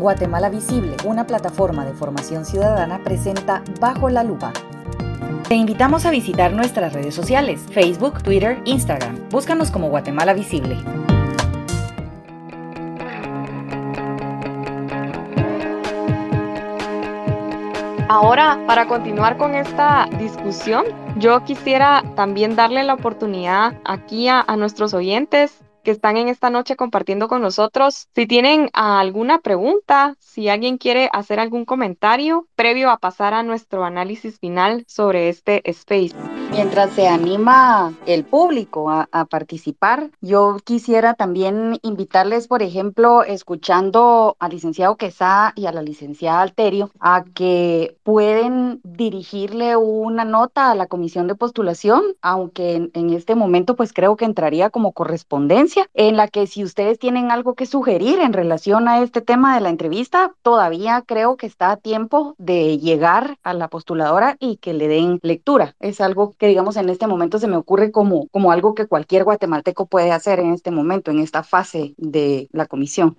Guatemala Visible, una plataforma de formación ciudadana, presenta Bajo la Lupa. Te invitamos a visitar nuestras redes sociales, Facebook, Twitter, Instagram. Búscanos como Guatemala Visible. Ahora, para continuar con esta discusión, yo quisiera también darle la oportunidad aquí a, a nuestros oyentes que están en esta noche compartiendo con nosotros. Si tienen alguna pregunta, si alguien quiere hacer algún comentario previo a pasar a nuestro análisis final sobre este space. Mientras se anima el público a, participar, yo quisiera también invitarles, por ejemplo, escuchando al licenciado Quesá y a la licenciada Alterio, a que pueden dirigirle una nota a la comisión de postulación, aunque en, en este momento pues creo que entraría como correspondencia en la que si ustedes tienen algo que sugerir en relación a este tema de la entrevista, todavía creo que está a tiempo de llegar a la postuladora y que le den lectura. Es algo que, digamos, en este momento se me ocurre como, como algo que cualquier guatemalteco puede hacer en este momento, en esta fase de la comisión.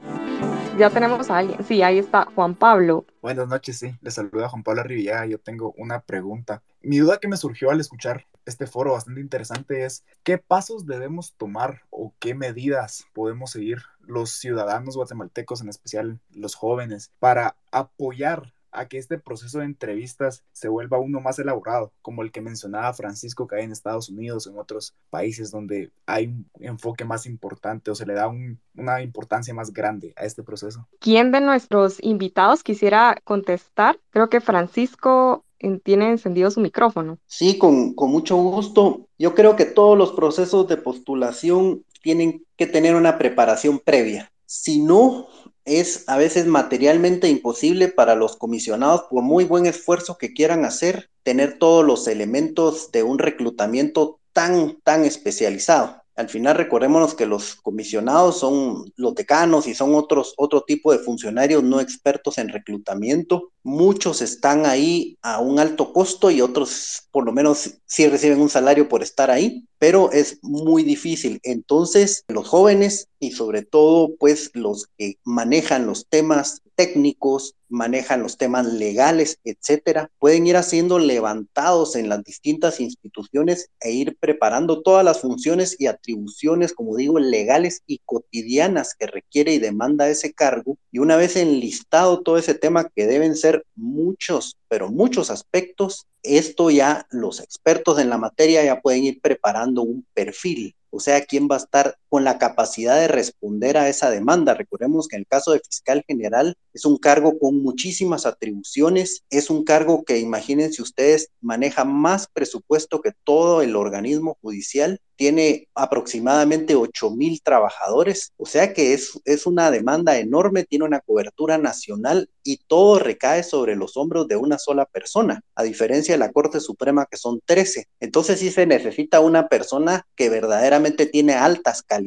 Ya tenemos a alguien. Sí, ahí está Juan Pablo. Buenas noches, sí. Les saluda Juan Pablo Riviera. Yo tengo una pregunta. Mi duda que me surgió al escuchar este foro bastante interesante es qué pasos debemos tomar o qué medidas podemos seguir los ciudadanos guatemaltecos, en especial los jóvenes, para apoyar a que este proceso de entrevistas se vuelva uno más elaborado, como el que mencionaba Francisco que hay en Estados Unidos o en otros países donde hay un enfoque más importante o se le da una importancia más grande a este proceso. ¿Quién de nuestros invitados quisiera contestar? Creo que Francisco tiene encendido su micrófono. Sí, con, con mucho gusto. Yo creo que todos los procesos de postulación tienen que tener una preparación previa. Si no, es a veces materialmente imposible para los comisionados, por muy buen esfuerzo que quieran hacer, tener todos los elementos de un reclutamiento tan, tan especializado. Al final recordémonos que los comisionados son los decanos y son otros, otro tipo de funcionarios no expertos en reclutamiento. Muchos están ahí a un alto costo y otros por lo menos sí reciben un salario por estar ahí, pero es muy difícil. Entonces los jóvenes y sobre todo pues los que manejan los temas técnicos, manejan los temas legales, etcétera, pueden ir haciendo levantados en las distintas instituciones e ir preparando todas las funciones y atribuciones, como digo, legales y cotidianas que requiere y demanda ese cargo. Y una vez enlistado todo ese tema, que deben ser muchos, pero muchos aspectos, esto ya los expertos en la materia ya pueden ir preparando un perfil o sea, quién va a estar con la capacidad de responder a esa demanda. Recordemos que en el caso de fiscal general es un cargo con muchísimas atribuciones, es un cargo que imagínense ustedes maneja más presupuesto que todo el organismo judicial tiene aproximadamente 8 mil trabajadores, o sea que es, es una demanda enorme, tiene una cobertura nacional y todo recae sobre los hombros de una sola persona, a diferencia de la Corte Suprema que son 13. Entonces sí se necesita una persona que verdaderamente tiene altas calidades,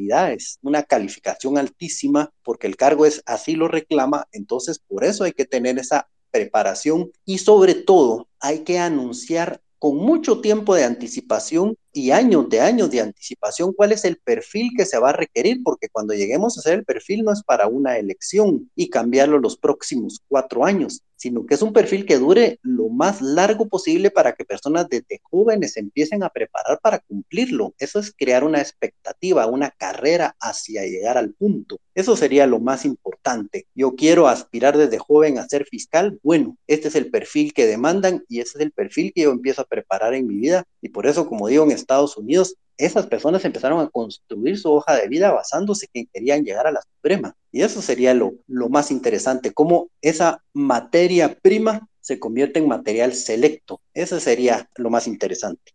una calificación altísima, porque el cargo es así lo reclama, entonces por eso hay que tener esa preparación y sobre todo hay que anunciar con mucho tiempo de anticipación y años de años de anticipación cuál es el perfil que se va a requerir, porque cuando lleguemos a hacer el perfil no es para una elección y cambiarlo los próximos cuatro años, sino que es un perfil que dure lo más largo posible para que personas desde jóvenes empiecen a preparar para cumplirlo. Eso es crear una expectativa, una carrera hacia llegar al punto. Eso sería lo más importante. Yo quiero aspirar desde joven a ser fiscal. Bueno, este es el perfil que demandan y ese es el perfil que yo empiezo a preparar en mi vida. Y por eso, como digo, en Estados Unidos, esas personas empezaron a construir su hoja de vida basándose en que querían llegar a la Suprema. Y eso sería lo, lo más interesante, cómo esa materia prima se convierte en material selecto. Eso sería lo más interesante.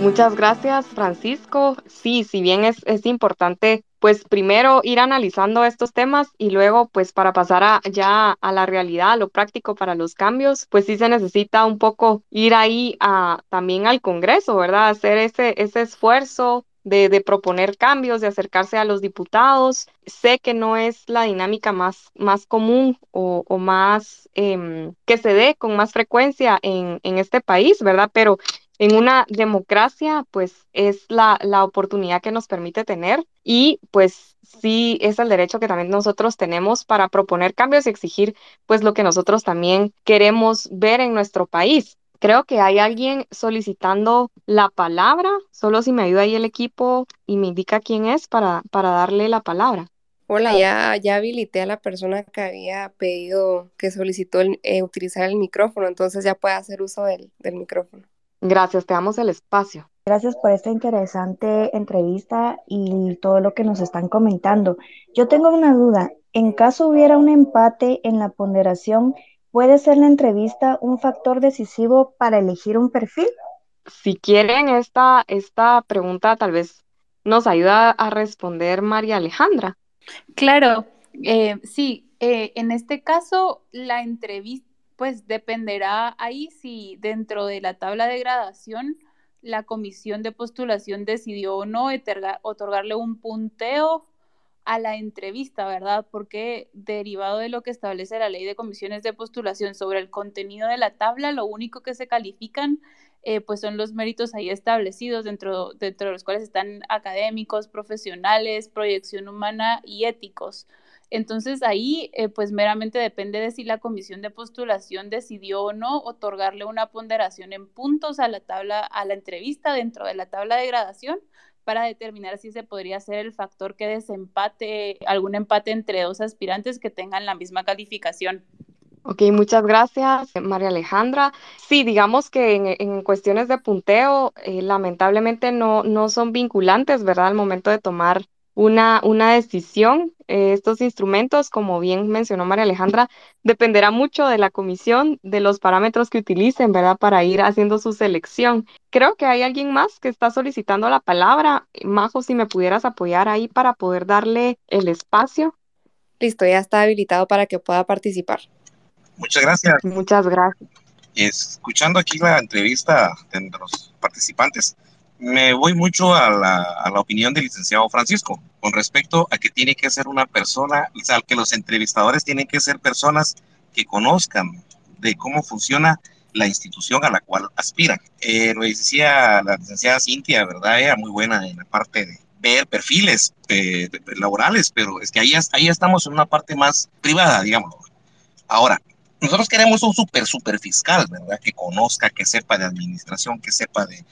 Muchas gracias, Francisco. Sí, si bien es, es importante pues primero ir analizando estos temas y luego pues para pasar a, ya a la realidad, a lo práctico para los cambios, pues sí se necesita un poco ir ahí a, también al Congreso, ¿verdad? Hacer ese, esfuerzo de, proponer cambios, de acercarse a los diputados. Sé que no es la dinámica más, más común o, o más em, que se dé con más frecuencia en, en este país, ¿verdad? Pero en una democracia, pues es la, la oportunidad que nos permite tener y pues sí es el derecho que también nosotros tenemos para proponer cambios y exigir pues lo que nosotros también queremos ver en nuestro país. Creo que hay alguien solicitando la palabra, solo si me ayuda ahí el equipo y me indica quién es para, para darle la palabra. Hola, ya, ya habilité a la persona que había pedido, que solicitó eh, utilizar el micrófono, entonces ya puede hacer uso del, del micrófono. Gracias, te damos el espacio. Gracias por esta interesante entrevista y todo lo que nos están comentando. Yo tengo una duda. En caso hubiera un empate en la ponderación, ¿puede ser la entrevista un factor decisivo para elegir un perfil? Si quieren esta, esta pregunta, tal vez nos ayuda a responder María Alejandra. Claro, eh, sí, eh, en este caso la entrevista pues dependerá ahí si dentro de la tabla de gradación la comisión de postulación decidió o no otorgarle un punteo a la entrevista, ¿verdad? Porque derivado de lo que establece la ley de comisiones de postulación sobre el contenido de la tabla, lo único que se califican eh, pues son los méritos ahí establecidos dentro, dentro de los cuales están académicos, profesionales, proyección humana y éticos. Entonces ahí eh, pues meramente depende de si la comisión de postulación decidió o no otorgarle una ponderación en puntos a la tabla, a la entrevista dentro de la tabla de gradación para determinar si se podría ser el factor que desempate, algún empate entre dos aspirantes que tengan la misma calificación. Ok, muchas gracias, María Alejandra. Sí, digamos que en, cuestiones de punteo, eh, lamentablemente no, no son vinculantes, ¿verdad? Al momento de tomar una, una decisión. Eh, estos instrumentos, como bien mencionó María Alejandra, dependerá mucho de la comisión, de los parámetros que utilicen, ¿verdad? Para ir haciendo su selección. Creo que hay alguien más que está solicitando la palabra. Majo, si me pudieras apoyar ahí para poder darle el espacio. Listo, ya está habilitado para que pueda participar. Muchas gracias. Muchas gracias. Escuchando aquí la entrevista de los participantes, me voy mucho a la, a la, opinión del licenciado Francisco con respecto a que tiene que ser una persona, o sea, que los entrevistadores tienen que ser personas que conozcan de cómo funciona la institución a la cual aspiran. Eh, lo decía la licenciada Cintia, ¿verdad? Era muy buena en la parte de ver perfiles eh, laborales, pero es que ahí, ahí estamos en una parte más privada, digamos. Ahora, nosotros queremos un super, super fiscal, ¿verdad? Que conozca, que sepa de administración, que sepa de,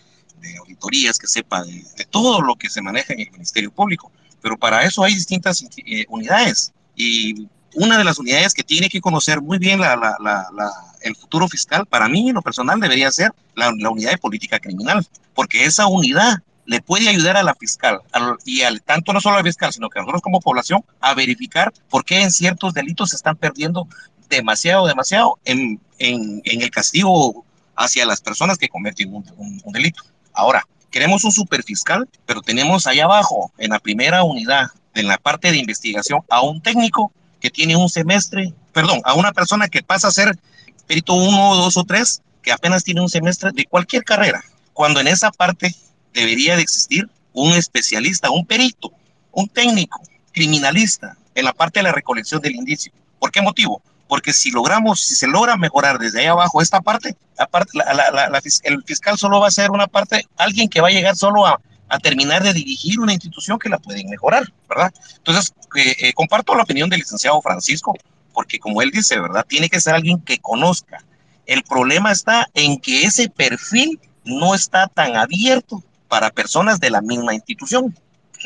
auditorías, que sepa de, todo lo que se maneja en el Ministerio Público. Pero para eso hay distintas eh, unidades. Y una de las unidades que tiene que conocer muy bien la, el futuro fiscal, para mí en lo personal debería ser la, unidad de política criminal, porque esa unidad le puede ayudar a la fiscal y al, tanto no solo al fiscal, sino que a nosotros como población a verificar por qué en ciertos delitos se están perdiendo demasiado, demasiado en, en, el castigo hacia las personas que cometen un, delito. Ahora, queremos un superfiscal, pero tenemos ahí abajo, en la primera unidad, en la parte de investigación, a un técnico que tiene un semestre, perdón, a una persona que pasa a ser perito uno, dos o tres, que apenas tiene un semestre de cualquier carrera, cuando en esa parte debería de existir un especialista, un perito, un técnico, criminalista, en la parte de la recolección del indicio. ¿Por qué motivo? Porque si logramos, si se logra mejorar desde ahí abajo esta parte, aparte, el fiscal solo va a ser una parte, alguien que va a llegar solo a, terminar de dirigir una institución que la pueden mejorar, ¿verdad? Entonces, eh, comparto la opinión del licenciado Francisco, porque como él dice, ¿verdad? Tiene que ser alguien que conozca. El problema está en que ese perfil no está tan abierto para personas de la misma institución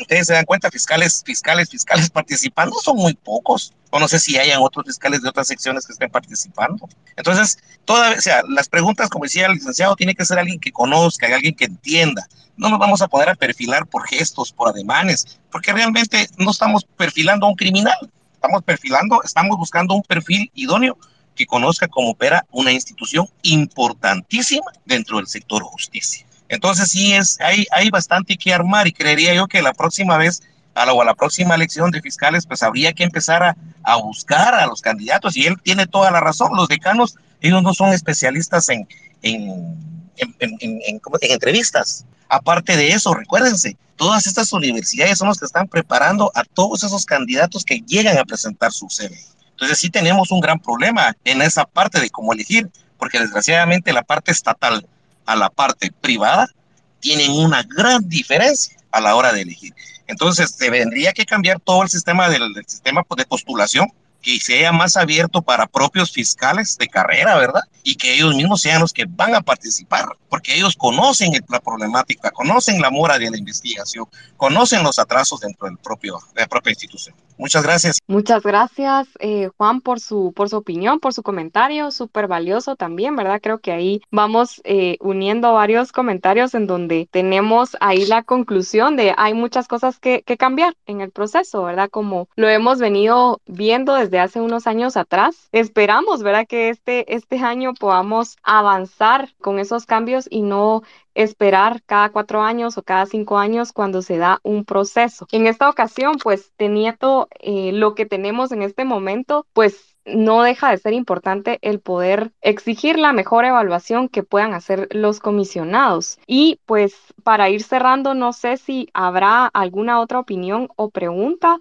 ustedes se dan cuenta, fiscales, fiscales, fiscales participando son muy pocos. O no sé si hayan otros fiscales de otras secciones que estén participando. Entonces, toda, o sea, las preguntas, como decía el licenciado, tiene que ser alguien que conozca, alguien que entienda. No nos vamos a poder a perfilar por gestos, por ademanes, porque realmente no estamos perfilando a un criminal. Estamos perfilando, estamos buscando un perfil idóneo que conozca cómo opera una institución importantísima dentro del sector justicia. Entonces sí es, hay, hay bastante que armar y creería yo que la próxima vez a la, o a la próxima elección de fiscales, pues habría que empezar a, a, buscar a los candidatos y él tiene toda la razón. Los decanos, ellos no son especialistas en, en, en, en, en entrevistas. Aparte de eso, recuérdense, todas estas universidades son las que están preparando a todos esos candidatos que llegan a presentar su CV. Entonces sí tenemos un gran problema en esa parte de cómo elegir, porque desgraciadamente la parte estatal a la parte privada tienen una gran diferencia a la hora de elegir. Entonces, se tendría que cambiar todo el sistema del sistema de postulación que sea más abierto para propios fiscales de carrera, ¿verdad? Y que ellos mismos sean los que van a participar, porque ellos conocen la problemática, conocen la mora de la investigación, conocen los atrasos dentro del propio, de la propia institución. Muchas gracias. Muchas gracias, eh, Juan, por su, por su opinión, por su comentario, súper valioso también, ¿verdad? Creo que ahí vamos eh, uniendo varios comentarios en donde tenemos ahí la conclusión de hay muchas cosas que, que cambiar en el proceso, ¿verdad? Como lo hemos venido viendo desde hace unos años atrás. Esperamos, ¿verdad? Que este, este año podamos avanzar con esos cambios y no esperar cada cuatro años o cada cinco años cuando se da un proceso. En esta ocasión, pues teniendo eh, lo que tenemos en este momento, pues no deja de ser importante el poder exigir la mejor evaluación que puedan hacer los comisionados. Y pues para ir cerrando, no sé si habrá alguna otra opinión o pregunta.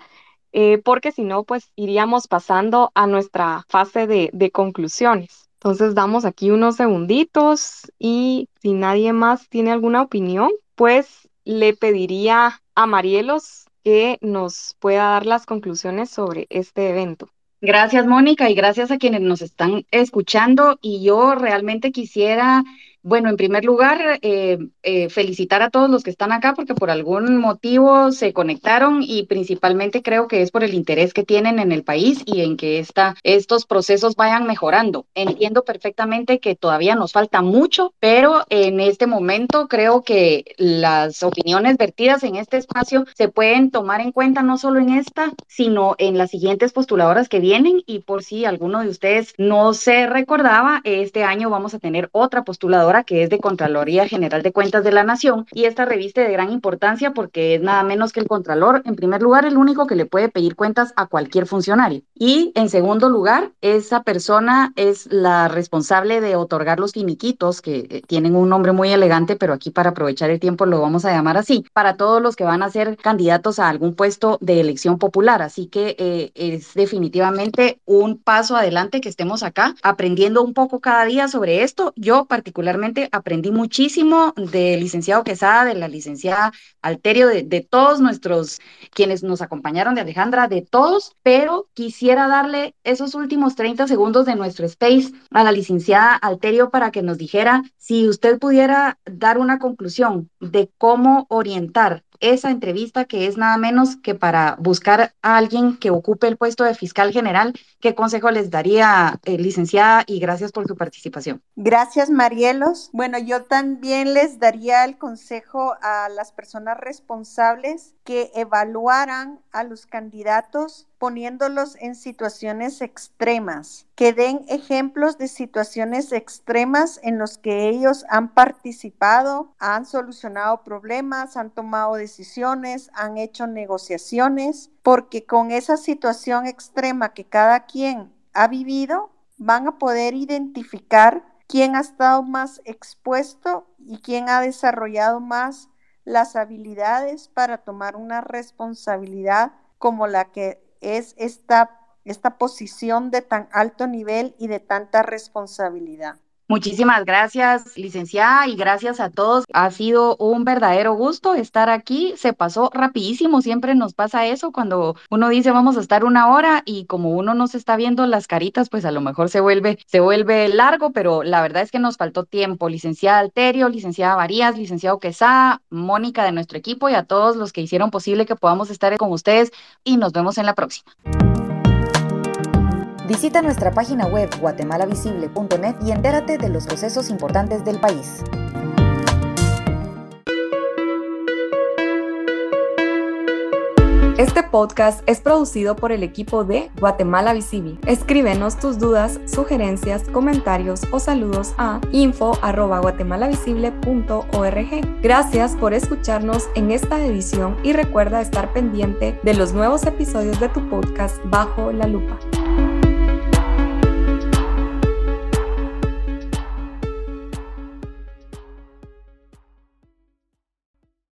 Eh, porque si no, pues iríamos pasando a nuestra fase de, de conclusiones. Entonces damos aquí unos segunditos y si nadie más tiene alguna opinión, pues le pediría a Marielos que nos pueda dar las conclusiones sobre este evento. Gracias, Mónica, y gracias a quienes nos están escuchando. Y yo realmente quisiera bueno, en primer lugar, eh, eh, felicitar a todos los que están acá porque por algún motivo se conectaron y principalmente creo que es por el interés que tienen en el país y en que esta, estos procesos vayan mejorando. Entiendo perfectamente que todavía nos falta mucho, pero en este momento creo que las opiniones vertidas en este espacio se pueden tomar en cuenta no solo en esta, sino en las siguientes postuladoras que vienen y por si alguno de ustedes no se recordaba, este año vamos a tener otra postuladora que es de Contraloría General de Cuentas de la Nación y esta revista de gran importancia porque es nada menos que el Contralor, en primer lugar, el único que le puede pedir cuentas a cualquier funcionario y en segundo lugar, esa persona es la responsable de otorgar los finiquitos que eh, tienen un nombre muy elegante, pero aquí para aprovechar el tiempo lo vamos a llamar así, para todos los que van a ser candidatos a algún puesto de elección popular. Así que eh, es definitivamente un paso adelante que estemos acá aprendiendo un poco cada día sobre esto. Yo particularmente aprendí muchísimo del licenciado Quesada, de la licenciada Alterio, de, de todos nuestros, quienes nos acompañaron, de Alejandra, de todos, pero quisiera darle esos últimos 30 segundos de nuestro space a la licenciada Alterio para que nos dijera si usted pudiera dar una conclusión de cómo orientar esa entrevista que es nada menos que para buscar a alguien que ocupe el puesto de fiscal general. ¿Qué consejo les daría, eh, licenciada? Y gracias por su participación. Gracias, Marielos. Bueno, yo también les daría el consejo a las personas responsables que evaluaran a los candidatos poniéndolos en situaciones extremas, que den ejemplos de situaciones extremas en los que ellos han participado, han solucionado problemas, han tomado decisiones, han hecho negociaciones, porque con esa situación extrema que cada quien ha vivido, van a poder identificar quién ha estado más expuesto y quién ha desarrollado más las habilidades para tomar una responsabilidad como la que es esta, esta posición de tan alto nivel y de tanta responsabilidad. Muchísimas gracias, licenciada, y gracias a todos. Ha sido un verdadero gusto estar aquí. Se pasó rapidísimo, siempre nos pasa eso cuando uno dice vamos a estar una hora y como uno no se está viendo las caritas, pues a lo mejor se vuelve, se vuelve largo, pero la verdad es que nos faltó tiempo. Licenciada Alterio, licenciada Varías, licenciado Quesada, Mónica de nuestro equipo y a todos los que hicieron posible que podamos estar con ustedes y nos vemos en la próxima. Visita nuestra página web guatemalavisible.net y entérate de los procesos importantes del país. Este podcast es producido por el equipo de Guatemala Visible. Escríbenos tus dudas, sugerencias, comentarios o saludos a info@guatemalavisible.org. Gracias por escucharnos en esta edición y recuerda estar pendiente de los nuevos episodios de tu podcast Bajo la Lupa.